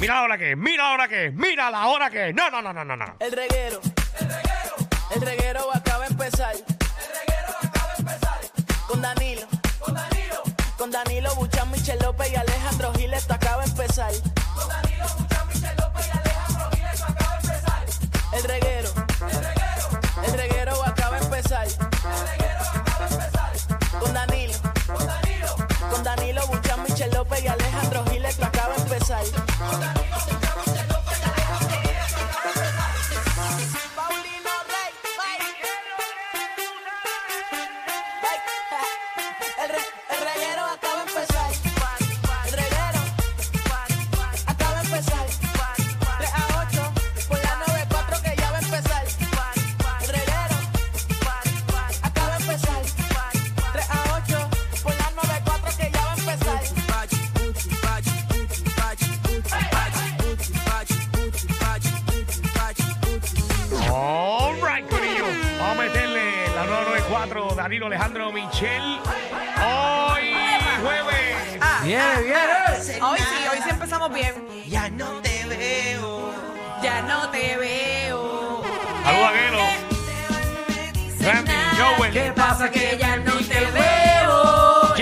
Mira la hora que mira la hora que mira la hora que. No, no, no, no, no, no. El reguero. El reguero. El reguero acaba de empezar. El reguero acaba de empezar. Con Danilo. Con Danilo. Con Danilo Buchan, Michel López y Alejandro Gil, esto acaba de empezar. Con Danilo Buchan, Michel López y Alejandro Gil, esto acaba de empezar. El reguero. El reguero. El reguero acaba de empezar. El reguero acaba de empezar. Con Danilo. Con Danilo. Con Danilo Buchan, Michel López y Alejandro Gil, esto acaba de empezar. Danilo Alejandro Michel. Hoy, jueves. Viene, viene. Hoy sí, hoy sí empezamos bien. Ya no te veo. Ya no te veo. Saludos a Gelo. Randy, Joel. ¿Qué pasa Que ya no te veo.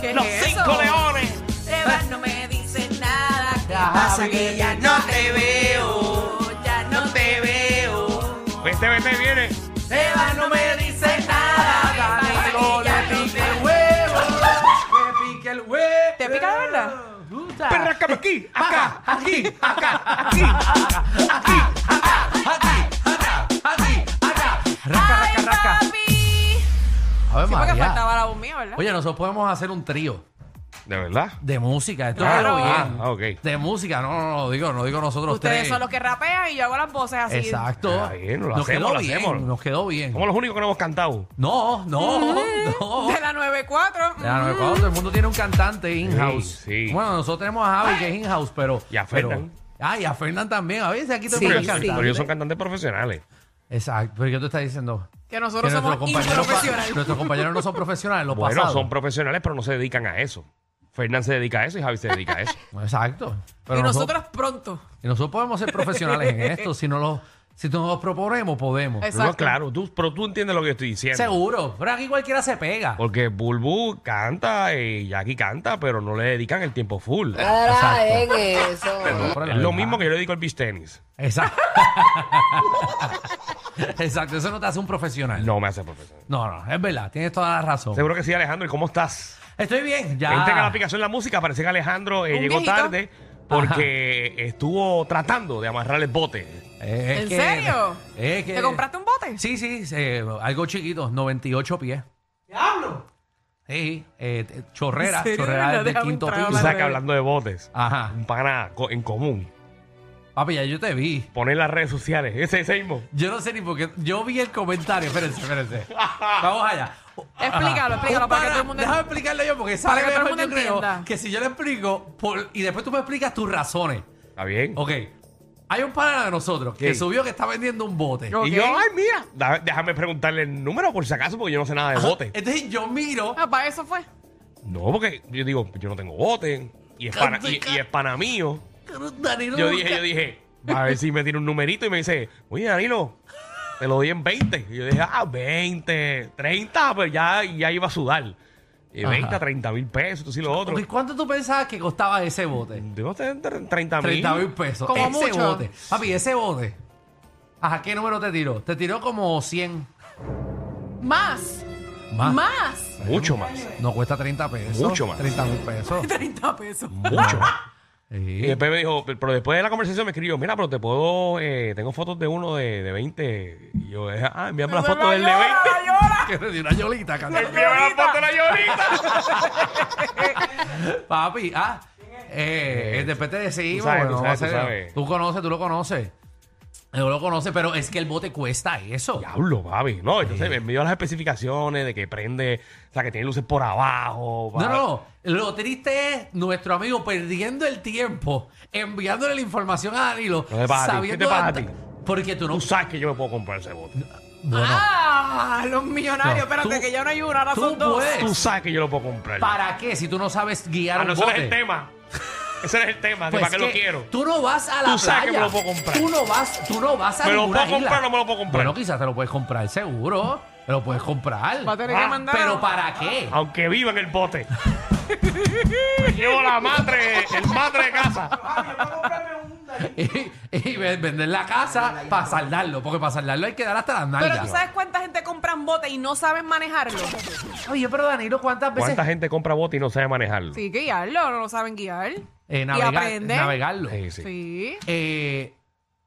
¿Qué Los es cinco eso? leones. Te vas, no me dices nada. ¿Qué Ya, pasa que ya no te veo? Ya no te veo. Vete, vete, viene. Perrácame aquí, acá, aquí, acá, aquí. Aquí, acá, aquí, acá. Raca, Ay, raca, raca. papi. A ver, Sí, porque María. faltaba la voz mía, ¿verdad? Oye, nosotros podemos hacer un trío ¿De verdad? de música. Esto Claro. quedó bien. Ah, ok. De música, no, no, no, digo, no digo nosotros Ustedes tres. son los que rapean y yo hago las voces así. Exacto. Ah, bien, lo nos hacemos, quedó lo bien, hacemos. nos quedó bien. Somos los únicos que no hemos cantado. No, no, no. De la 94. Ya, no, cuando todo el mundo tiene un cantante in-house. Sí, sí. Bueno, nosotros tenemos a Javi que es in-house, pero. Y a pero- Fernan. Ah, y a Fernan también. A veces aquí todo el Sí, mundo Pero, es ellos- cantante. pero ellos son cantantes profesionales. Exacto. ¿Pero qué tú estás diciendo? Que nosotros Que somos nuestros compañeros, improfesionales. nuestros compañeros no son profesionales, los Bueno, pasados. son profesionales, pero no se dedican a eso. Fernán se dedica a eso y Javi se dedica a eso. Exacto. Pero y nosotros pronto. y nosotros podemos ser profesionales en esto. Si no lo, si nos lo proponemos, podemos. Exacto. No, claro, tú, pero tú entiendes lo que yo estoy diciendo. Seguro. Pero aquí cualquiera se pega. Porque Bulbu canta y Jackie canta, pero no le dedican el tiempo full. Exacto. en eso. Pero Es lo mismo que yo le dedico al beach tenis. Exacto. Exacto. Eso no te hace un profesional. No me hace profesional. No, no, es verdad. Tienes toda la razón. Seguro que sí, Alejandro. ¿Y cómo estás? Estoy bien. Ya. Entra en la aplicación La Música. Parece que Alejandro eh, Un llegó viejito. tarde porque estuvo tratando de amarrar el bote. Eh, es ¿En que- serio? es que- ¿Te compraste un bote? Sí, sí, eh, algo chiquito, 98 pies. ¡Diablo! Sí, eh, t- chorrera, ¿En serio? chorrera No, del déjame quinto entrar a Tú piso. hablar. sabes que hablando de botes, Ajá. un pana co- en común. Papi, ya yo te vi. Poner las redes sociales. Ese, ese mismo. Yo no sé ni por qué. Yo vi el comentario. Espérense, espérense. Vamos allá. Explícalo, explícalo Un para que todo el mundo Déjame explicarlo yo porque sabe que todo el mundo yo creo, entienda. que si yo le explico por- y después tú me explicas tus razones. ¿Está bien? Ok. Hay un pana de nosotros que ¿Quién? subió que está vendiendo un bote. Y yo, ay, mira, da- déjame preguntarle el número por si acaso, porque yo no sé nada de bote. Entonces yo miro. Ah, para eso fue. No, porque yo digo, yo no tengo bote. Y es pana, y, y es pana mío. Danilo Yo dije, yo dije, a ver si me tiene un numerito y me dice, oye, Danilo, te lo doy en 20. Y yo dije, ah, 20, 30, pues ya, ya iba a sudar. Y Ajá. 20, 30 mil pesos, esto sí lo otro. Ok, ¿Cuánto tú pensabas que costaba ese bote? Digo, 30 mil. 30 mil pesos. Como ese mucho. bote. Papi, ese bote. Ajá, ¿qué número te tiró? Te tiró como 100. Más. Más. Más. Mucho más. No cuesta 30 pesos. Mucho más. 30 mil pesos. 30 pesos. Mucho más. Sí. Y después me dijo, pero después de la conversación me escribió, mira, pero te puedo, eh, tengo fotos de uno de, de 20. Y yo, ah, envíame la foto del de 20. Que me dio una yolita, canta. Envíame la foto de la llorita. Papi, ah. Eh, después te decimos. Tú sabes, bueno, tú va a sabes, tú ser- sabes. Tú conoces, tú lo conoces. Yo lo conoces, pero es que el bote cuesta eso. Diablo, papi. No, entonces me dio las especificaciones de que prende, o sea, que tiene luces por abajo. No, pa- no, lo triste es nuestro amigo perdiendo el tiempo, enviándole la información a Danilo, ¿Qué te pasa a ti? sabiendo ¿Qué te pasa a hasta- ti? Porque tú no Tú sabes que yo me puedo comprar ese bote. Ah, los millonarios. No, Espérate, tú- que ya no hay una, ahora tú son dos. puedes. Tú sabes que yo lo puedo comprar. ¿para qué si tú no sabes guiar Ah, un no, ese no es bote? el tema. Ese es el tema, Pues para qué lo quiero. Tú no vas a la Tú sabes que playa. me lo puedo comprar. Tú no vas, tú no vas a ¿Me lo ninguna puedo comprar o no me lo puedo comprar? Bueno, quizás te lo puedes comprar, seguro. Te lo puedes comprar. Va a tener Ah, que mandar. Pero ¿para qué? Aunque viva en el bote. Me Llevo la madre, el madre de casa. y, y vender la casa para saldarlo. Porque para saldarlo hay que dar hasta las Pero nalgas. tú sabes cuánta gente compra un bote y no saben manejarlo. Oye, pero Danilo, ¿cuántas veces ¿Cuánta gente compra bote y no sabe manejarlo? Sí, guiarlo, no lo saben guiar. Eh, navegar- aprenden. navegarlo? Sí, sí. Sí. Eh,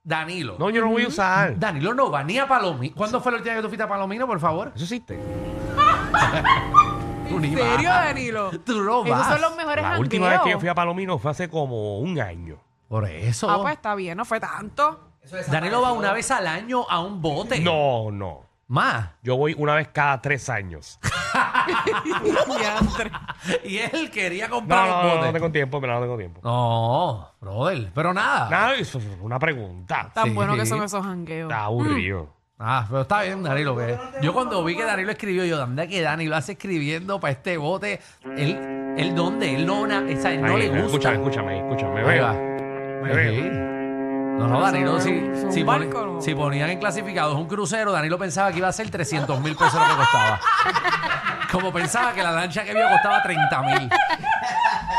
Danilo. No, yo no voy a usar. Danilo no va ni a Palomino. ¿Cuándo fue la última vez que tú fuiste a Palomino, por favor? Eso existe. Tú ni ¿En serio, vas. Danilo? Tú no Esos vas. son los mejores La última vez que yo jangueos. fui a Palomino fue hace como un año. Por eso. Ah, pues está bien, no fue tanto. Danilo va una vez al año a un bote. No, no. Más. Yo voy una vez cada tres años. Y él quería No, comprar no, un no, bote. no tengo tiempo, pero no tengo tiempo. No, brother. Pero nada. Nada, eso es una pregunta. Tan Sí. buenos que son esos jangueos. Está aburrido. Ah, pero está bien, Danilo. Que yo cuando vi que Danilo escribió, yo, ¿dónde que Danilo hace escribiendo para este bote? Él, él ¿dónde? Él no, na- esa, él no Ahí, le gusta. Escúchame, escúchame, escúchame. Me Ahí veo. va. Me veo. Sí. No, no, Danilo, si, es un si, poni- barco, ¿no? si ponían en clasificados un crucero, Danilo pensaba que iba a ser 300 mil pesos lo que costaba. Como pensaba que la lancha que vio costaba 30 mil.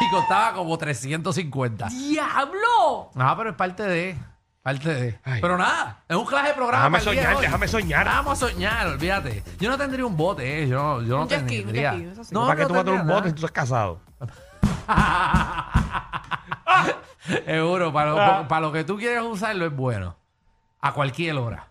Y costaba como 350. ¡Diablo! Ah, pero es parte de. Parte de. Ay. Pero nada, es un clase de programa. Déjame para el día de soñar, hoy. déjame soñar. Vamos a soñar, olvídate. Yo no tendría un bote, eh. Yo no, yo no Un jet ski, un tendría. jet ski, eso sí. No, ¿Para qué tú vas a tener un tendría bote si tú estás casado? Seguro, para lo, Ah. para lo que tú quieres usarlo es bueno. A cualquier hora.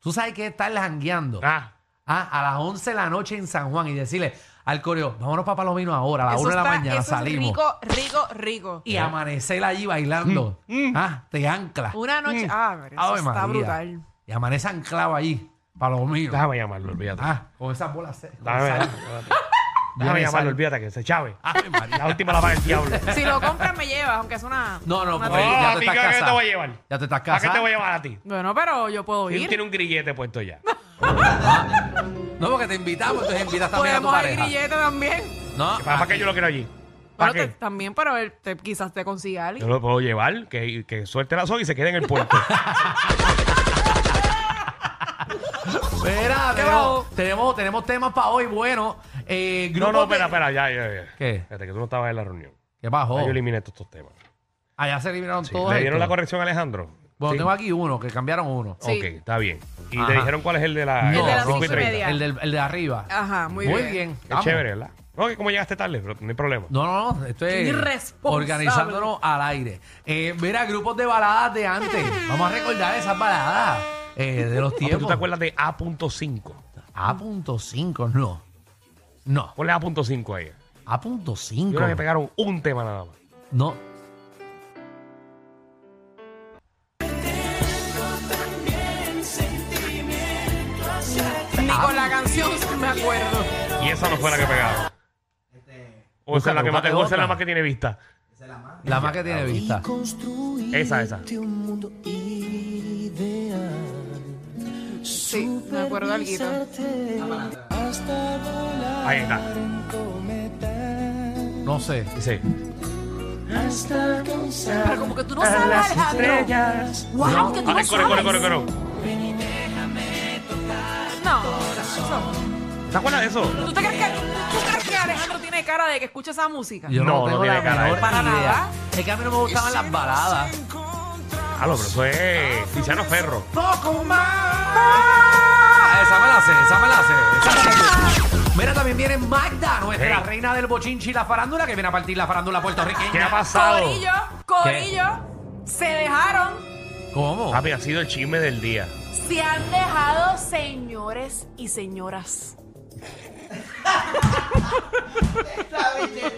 Tú sabes que estar jangueando Ah, ah, a las 11 de la noche en San Juan y decirle al coreo, vámonos para Palomino ahora, a las Eso 1 de la está- mañana eso es salimos. rico, rico, rico. Y amanecer allí bailando. Mm, Ah, te ancla. Una noche. Ah, pero eso Ave está María. brutal. Y amanece anclado allí, Palomino. déjame llamarlo, olvídate. Ah, con esas bolas. se- con Déjame, sal. déjame Viene llamarlo, sal. olvídate que se chave. Ave María. La última la paga el diablo. Si lo compras, me llevas, aunque es una. No, no, una porque No, ya ¿a te ti estás qué- qué te casado. voy a llevar? Ya te estás ¿A qué casado. te voy a llevar a ti? Bueno, pero yo puedo Él ir. tiene un grillete puesto ya. No, porque te invitamos, entonces invitas también a tu Podemos ir pareja. grillete también. No, ¿Para, para qué yo lo quiero allí? ¿Para Bueno, te- qué? también, pero él te- quizás te consiga Yo alguien. lo puedo llevar, que, que suelte la soga y se quede en el puerto. Espera, ¿Qué tenemos, tenemos, tenemos temas para hoy. Bueno, eh, no, no, de- espera, espera, ya, ya, ya. ¿Qué? Espérate, que tú no estabas en la reunión. ¿Qué bajó? Ya yo eliminé todos estos temas. Allá se eliminaron Sí. todos. ¿Le dieron estos. la corrección a Alejandro? Bueno, Sí. tengo aquí uno, que cambiaron uno. Sí. Ok, está bien. ¿Y Ajá. te dijeron cuál es el de la, No, El de las no cinco y media. El, del- el de arriba. Ajá, muy, Muy bien. bien. Es vamos. chévere, ¿verdad? No, que como llegaste tarde, pero no hay problema. No, no, no. Esto es Irresponsable. organizándonos al aire. Eh, mira, grupos de baladas de antes. Vamos a recordar esas baladas eh, de los Ah, pero tiempos. ¿Tú te acuerdas de A.5? A.5, no. No. Ponle A.5 ahí. A.5. Yo creo que pegaron un tema nada más. No. Canción me acuerdo. Y esa no fue la que pegaron. O esa es la que más, o esa es la más que tiene vista. La más que tiene vista. Esa, esa. Sí, me acuerdo de alguito. Ahí está. No sé. Dice. Pero como que tú no sabes, Alejandro. Wow, que tú no Ay, corre, corre, corre, sabes. corre. Eso. ¿Te acuerdas de eso? ¿Tú, te crees que, ¿Tú crees que Alejandro tiene cara de que escucha esa música? Yo no, No, tengo no tiene la cara de- menor Para idea. nada. Es que a mí no me gustaban las baladas. Ah, no, pero eso es Tiziano Ferro. ¡Poco más! Esa me la sé, esa me la sé. esa me la sé. Mira, también viene Magda, nuestra Hey. reina del bochinchi y la farándula, que viene a partir la farándula puertorriqueña. ¿Qué ha pasado? Corillo, Corillo, se dejaron, ¿Cómo? Papi, ha sido el chisme del día. Se han dejado señores y señoras.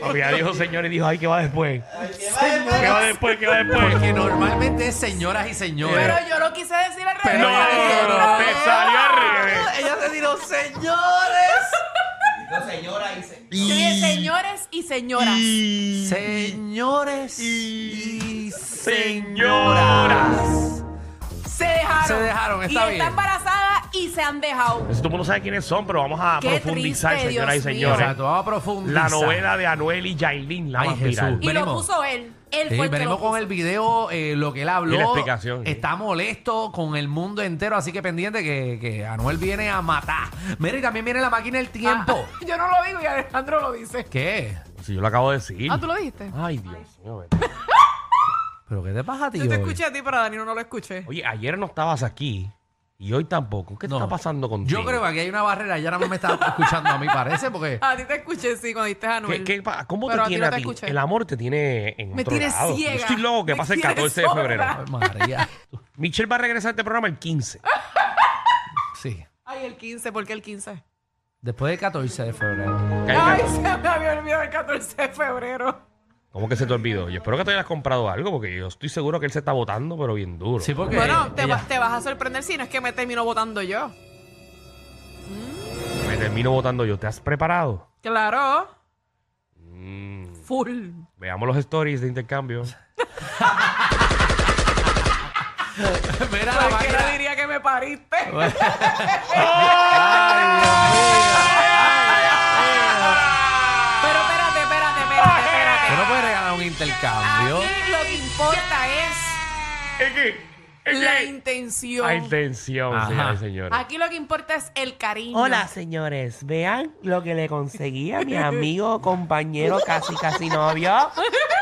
Papi, ya dijo señor y dijo, ay, ¿qué va después? ¿Qué va después? ¿Qué va después? Porque normalmente es señoras y señores. Pero yo lo quise decir al revés. Pero No, ella dijo, no. te salió al revés. Ella te dijo, señores. Yo dije señores y señoras. Señores y Señoras. Se dejaron. Se dejaron, está y bien. está embarazada y se han dejado. Entonces, todo el mundo sabe quiénes son, pero vamos a Qué profundizar, triste, señoras y mío. señores. Exacto, vamos a profundizar. La novela de Anuel y Yailin, la Ay, más Jesús. viral. Y lo Venimos. puso él. Él Sí, fue el que venimos lo puso. con el video, eh, lo que él habló. Y la explicación, sí. Está molesto con el mundo entero, así que pendiente que, que Anuel viene a matar. Mira, y también viene la máquina del tiempo. Ah, yo no lo digo y Alejandro lo dice. ¿Qué? Si yo lo acabo de decir. Ah, ¿tú lo dijiste? Ay, Dios mío. vete. ¿Pero qué te pasa a ti Yo te escuché a ti, pero a Danilo no lo escuché. Oye, ayer no estabas aquí y hoy tampoco. ¿Qué No. está pasando contigo? Yo creo que aquí hay una barrera, ya no me está escuchando a mí, parece, porque... A ti te escuché, sí, cuando diste a ¿Qué, Anuel. qué pa- ¿Cómo Pero te a ti tiene no a te ti? escuché. El amor te tiene en Me otro tiene lado. ciega. Yo estoy loco que Me pase el tiene 14 de febrero. Ay, María. Michelle va a regresar a este programa el 15. Sí. Ay, el 15, ¿por qué el 15? Después del 14 de febrero. Ay, se me había olvidado el 14 de febrero. ¿Cómo que se te olvidó? Yo espero que te hayas comprado algo porque yo estoy seguro que él se está votando, pero bien duro. Sí, porque... Bueno, te, ella- va- te vas a sorprender si no es que me termino votando yo. Me termino votando yo. ¿Te has preparado? Claro, Mm, full. veamos los stories de intercambio. Mira la Cualquiera máquina. diría que me pariste. Pero Tú no puedes regalar un intercambio. Aquí lo que importa es ¿Es qué? ¿Es la intención. Hay tensión, Ajá. señores y señores. Aquí lo que importa es el cariño. Hola, señores. Vean lo que le conseguí a mi amigo, compañero, casi casi novio.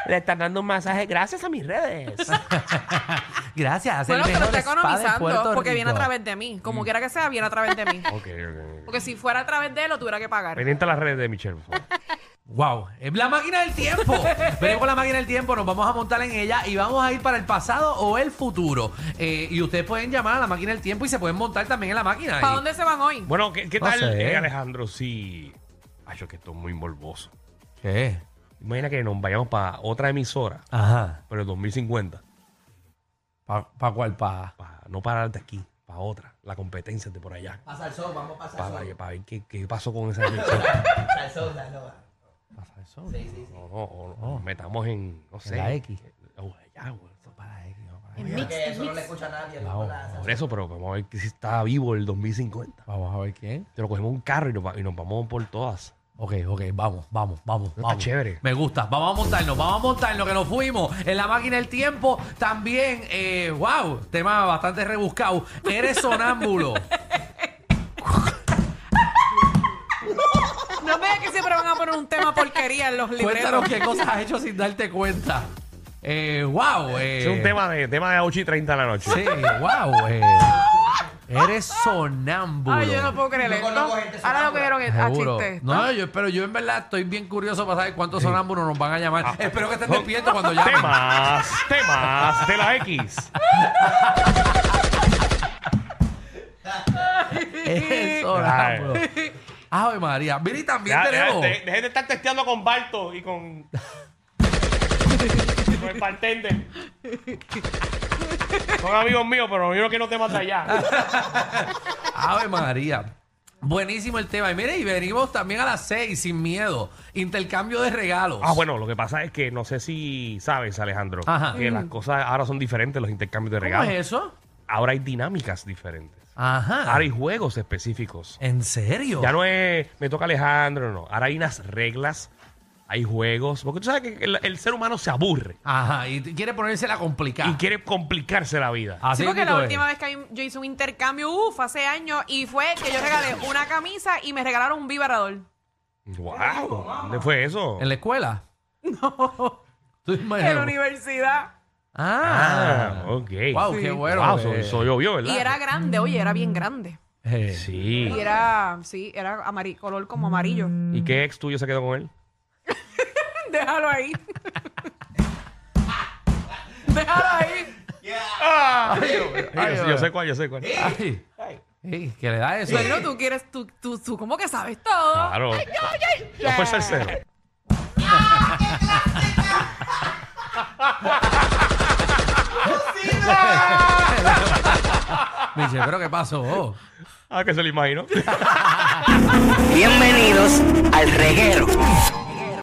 Le están dando un masaje gracias a mis redes. Gracias. Bueno, el pero está economizando porque viene a través de mí. Como quiera que sea, viene a través de mí. Ok, ok. Porque si fuera a través de él, lo tuviera que pagar. Pendiente a las redes de Michelle, por favor. Wow, es la máquina del tiempo. Venimos con la máquina del tiempo, nos vamos a montar en ella y vamos a ir para el pasado o el futuro. Eh, y ustedes pueden llamar a la máquina del tiempo y se pueden montar también en la máquina. ¿Para Y- dónde se van hoy? Bueno, ¿qué, qué No tal, sé. eh, Alejandro? Si. Ay, yo que esto es muy morboso. ¿Qué? Imagina que nos vayamos para otra emisora, Ajá. pero el 2050. ¿Para cuál? ¿Para Pa- no parar de aquí, para otra. La competencia de por allá. Pasa el sol, vamos a pasar Para, para ver qué, qué pasó con esa emisora. el sol, salsa pasar eso? no, no, o- o nos metamos en. No sé. la X. Oh, güey. Para X, no, para En X. mix, en mix. escucha a nadie. Vamos, Por eso, pero vamos a ver si está vivo el 2050. vamos a ver quién. Te lo cogemos un carro y nos, va- y nos vamos por todas. Ok, ok, vamos, vamos, vamos. Está chévere. Me gusta. Vamos a montarnos, vamos a montarnos, que nos fuimos en la máquina del tiempo. También, eh, wow, tema bastante rebuscado. Eres sonámbulo. No me digas que siempre van a poner un tema porquería en los Cuéntanos libretos. qué cosas has hecho sin darte cuenta. Eh, wow. Eh, Es un tema de, tema de 8 y 30 de la noche. Sí, wow. Eh, eres sonámbulo. Ay, yo no puedo creer esto. Ahora lo que a Seguro. chiste. No, yo, pero yo en verdad estoy bien curioso para saber cuántos sonámbulos nos van a llamar. Ah. Espero que estén despiertos cuando llamen. Temas, temas de la X. Eres sonámbulo. Ave María. Mira, y también Ya, ya, tenemos. de- Dejen de estar testeando con Barto y con. con el bartender. Son amigos míos, pero yo no quiero temas de allá. Ave María. Buenísimo el tema. Y mire, y venimos también a las seis, sin miedo. Intercambio de regalos. Ah, bueno, lo que pasa es que no sé si sabes, Alejandro, Ajá. que las cosas ahora son diferentes, los intercambios de ¿Cómo regalos. es eso? Ahora hay dinámicas diferentes. Ajá. Ahora hay juegos específicos. ¿En serio? Ya no es, me toca Alejandro, no. Ahora hay unas reglas, hay juegos. Porque tú sabes que el, el ser humano se aburre Ajá. Y t- quiere ponérsela complicada. y quiere complicarse la vida. Así Sí, porque la es. última vez que yo hice un intercambio, uff, hace años, y fue que yo regalé una camisa y me regalaron un vibrador. ¡Wow! ¿Dónde fue eso? ¿En la escuela? No. ¿Tú En la imaginas? universidad. Ah, Ah. ok. Wow, qué bueno. Wow, eso, eso llovió, ¿verdad? Y era grande, oye, era bien grande. Eh, Sí. Y era, sí, era amari- color como amarillo. ¿Y qué ex tuyo se quedó con él? Déjalo ahí. Déjalo ahí. Ay, yo, yo sé cuál, yo sé cuál. Ay. Ey, ¿Qué le da eso? Bueno, tú quieres, tú, tú, tú como que sabes todo. Claro. No fue salsero. Michelle, ¿pero qué pasó? Ah, que se lo imagino. Bienvenidos al reguero.